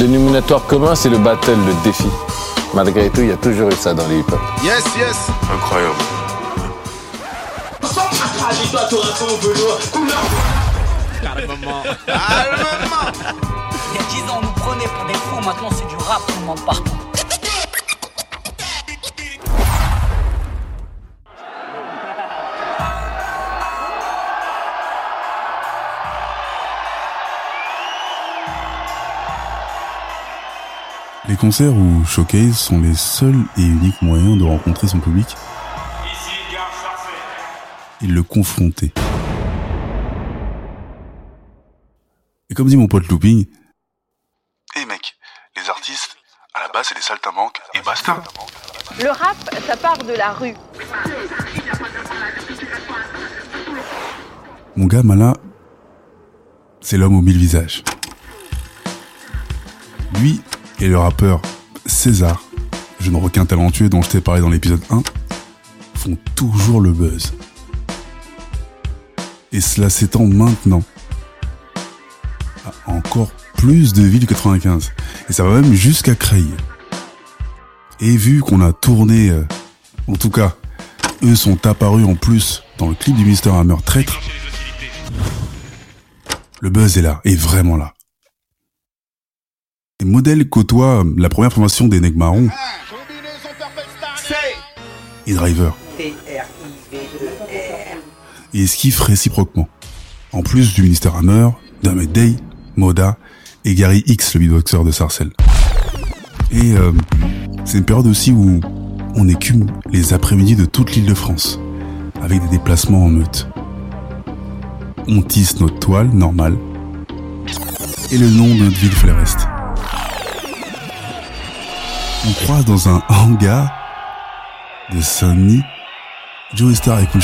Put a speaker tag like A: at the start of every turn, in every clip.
A: dénominateur commun, c'est le battle, le défi. Malgré tout, il y a toujours eu ça dans les hip-hop.
B: Yes, yes.
C: Incroyable.
B: Calmement.
D: Il y a 10 ans, on nous prenait pour des fous, maintenant c'est du rap, on demande partout.
E: Les concerts ou showcase sont les seuls et uniques moyens de rencontrer son public et de le confronter. Et comme dit mon pote Looping,
C: Eh mec, les artistes, à la base c'est des saltimbanques et basta.
F: Le rap, ça part de la rue.
E: mon gars Mala, c'est l'homme aux mille visages. Lui et le rappeur César, jeune requin talentueux dont je t'ai parlé dans l'épisode 1, font toujours le buzz. Et cela s'étend maintenant à encore plus de villes du 95. Et ça va même jusqu'à Creil. Et vu qu'on a tourné, euh, en tout cas, eux sont apparus en plus dans le clip du Mister Hammer Traître, le buzz est là, est vraiment là. Modèle côtoie la première formation Marrons et Driver. Et esquive réciproquement. En plus du Ministère Hammer, Damed Day, Moda et Gary X, le beatboxer de Sarcelles. Et euh, c'est une période aussi où on écume les après-midi de toute l'île de France, avec des déplacements en meute. On tisse notre toile normale, et le nom de notre ville fait le reste. On croise dans un hangar de Saint-Denis, Joe Star et Cool.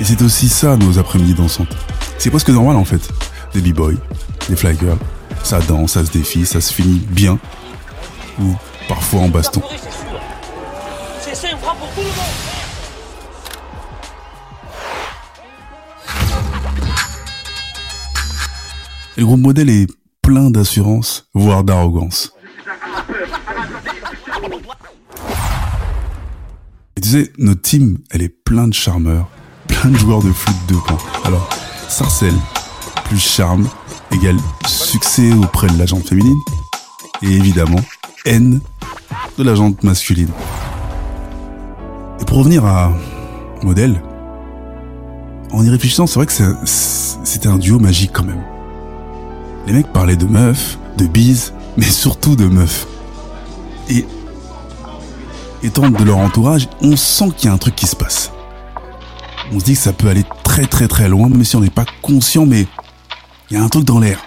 E: Et c'est aussi ça nos après-midi dansantes. C'est presque normal en fait. Des b-boys, des fly girls, ça danse, ça se défie, ça se finit bien. Ou parfois en baston.
D: Le
E: groupe modèle est plein d'assurance, voire d'arrogance. Notre team, elle est plein de charmeurs, plein de joueurs de flûte de pan. Alors, Sarcelle, plus charme, égale succès auprès de la jante féminine. Et évidemment, haine de la masculine. Et pour revenir à modèle, en y réfléchissant, c'est vrai que c'était un duo magique quand même. Les mecs parlaient de meufs, de bises, mais surtout de meufs. Et étant de leur entourage, on sent qu'il y a un truc qui se passe. On se dit que ça peut aller très très très loin, même si on n'est pas conscient, mais il y a un truc dans l'air.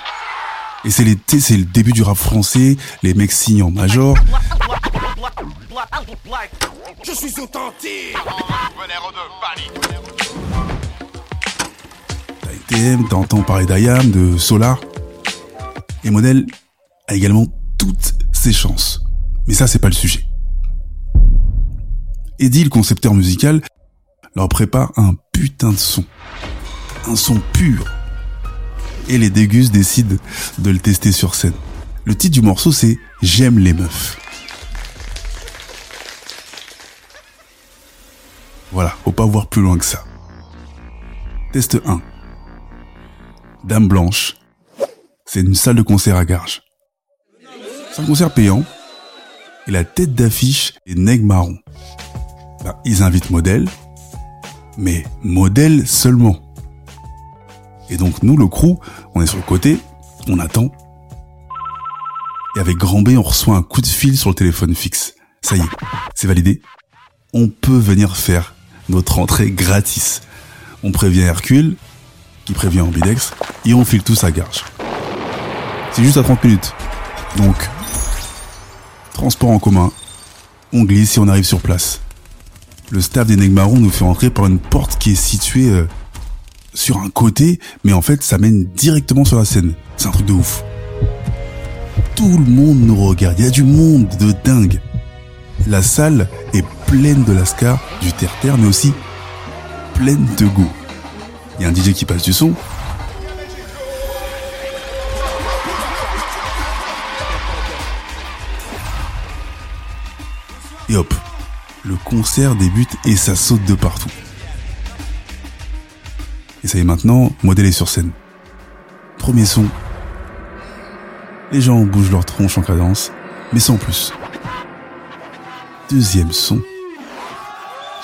E: Et c'est l'été, c'est le début du rap français, les mecs signent en major.
B: Je suis authentique.
E: T'entends parler d'IAM, de Solar. Et Model a également toutes ses chances. Mais ça, c'est pas le sujet. Eddie, le concepteur musical, leur prépare un putain de son. Un son pur. Et les Dégus décident de le tester sur scène. Le titre du morceau, c'est J'aime les meufs. Voilà, faut pas voir plus loin que ça. Test 1. Dame Blanche. C'est une salle de concert à Garges. C'est un concert payant. Et la tête d'affiche est Neg Marron. Bah, ils invitent modèle. Mais modèle seulement. Et donc nous, le crew, on est sur le côté, on attend. Et avec Grand B, on reçoit un coup de fil sur le téléphone fixe. Ça y est, c'est validé. On peut venir faire notre entrée gratis. On prévient Hercule, qui prévient Ambidex, et on file tous à Garges. C'est juste à 30 minutes. Donc, transport en commun, on glisse et on arrive sur place le staff des d'Enigmaron nous fait entrer par une porte qui est située euh, sur un côté, mais en fait ça mène directement sur la scène. C'est un truc de ouf. Tout le monde nous regarde, il y a du monde de dingue. La salle est pleine de lascar, du terre-terre, mais aussi pleine de goût. Il y a un DJ qui passe du son, et hop, le concert débute et ça saute de partout. Et ça y est maintenant, modèle est sur scène. Premier son. Les gens bougent leur tronche en cadence, mais sans plus. Deuxième son.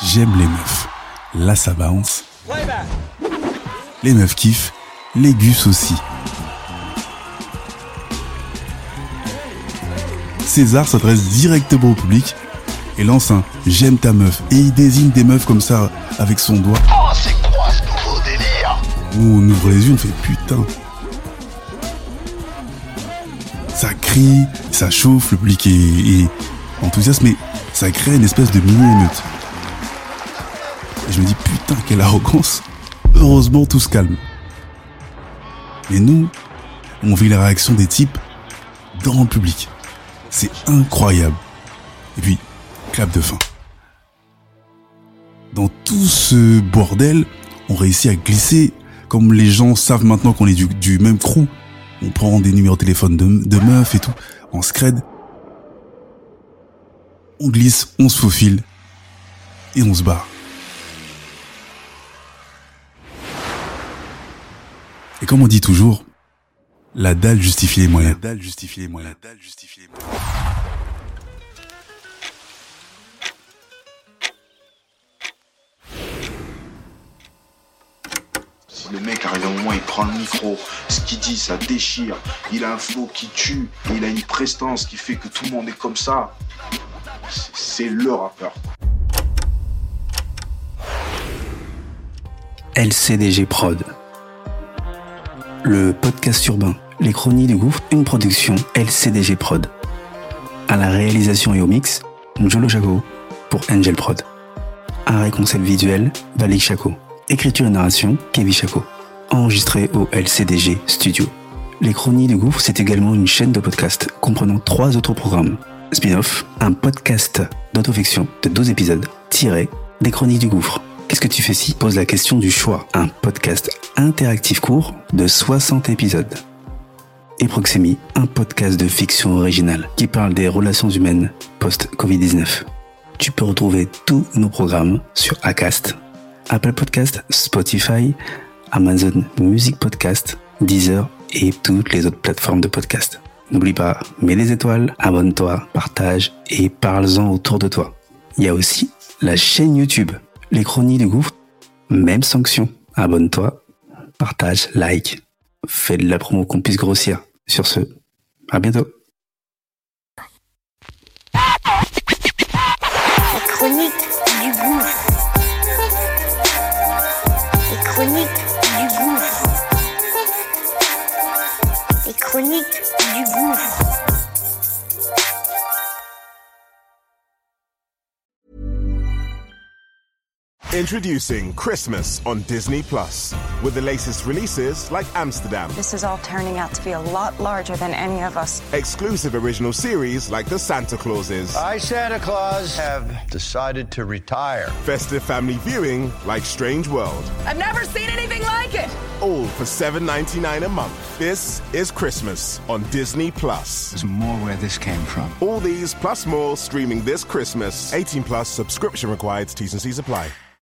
E: J'aime les meufs. Là ça bounce. Les meufs kiffent, les gus aussi. César s'adresse directement au public et lance un J'aime ta meuf et il désigne des meufs comme ça avec son doigt.
B: Oh, c'est quoi ce nouveau délire?
E: Où on ouvre les yeux, on fait putain. Ça crie, ça chauffe, le public est, est enthousiaste, mais ça crée une espèce de mini-émeute. Et je me dis putain, quelle arrogance. Heureusement, tout se calme. Mais nous, on vit la réaction des types dans le public. C'est incroyable. Et puis, de fin. Dans tout ce bordel, on réussit à glisser, comme les gens savent maintenant qu'on est du, même crew. On prend des numéros de téléphone de, meufs et tout, en scred. On glisse, on se faufile, et on se barre. Et comme on dit toujours, la dalle justifie les moyens. La dalle. La dalle justifie les moyens.
G: À un moment, il prend le micro, ce qu'il dit, ça déchire. Il a un flow qui tue, il a une prestance qui fait que tout le monde est comme ça. C'est- le rappeur.
H: LCDG Prod. Le podcast urbain, les chroniques du gouffre, une production LCDG Prod. À la réalisation et au mix, Njolo Chaco pour Angel Prod. Un concept visuel, Valik Chaco. Écriture et narration, Kevin Chaco. Enregistré au LCDG Studio. Les Chroniques du Gouffre, c'est également une chaîne de podcast comprenant trois autres programmes. Spin-off, un podcast d'autofiction de 12 épisodes, tiré des Chroniques du Gouffre. Qu'est-ce que tu fais si Pose la question du choix? Un podcast interactif court de 60 épisodes. Et Proxemi, un podcast de fiction originale qui parle des relations humaines post-Covid-19. Tu peux retrouver tous nos programmes sur Acast, Apple Podcast, Spotify, Amazon Music Podcast, Deezer et toutes les autres plateformes de podcast. N'oublie pas, mets des étoiles, abonne-toi, partage et parle-en autour de toi. Il y a aussi la chaîne YouTube, les chroniques du gouffre, même sanction. Abonne-toi, partage, like, fais de la promo qu'on puisse grossir. Sur ce, à bientôt.
I: Les chroniques du gouffre.
J: Introducing Christmas on Disney Plus with the latest releases like Amsterdam,
K: This is all turning out to be a lot larger than any of us.
J: exclusive original series like The Santa Clauses,
B: I, Santa Claus, have decided to retire.
J: festive family viewing like Strange World,
D: I've never seen anything like it.
J: all for $7.99 a month. This is Christmas on Disney Plus.
B: There's more where this came from.
J: All these plus more streaming this Christmas. 18 plus subscription required. T's and C's apply.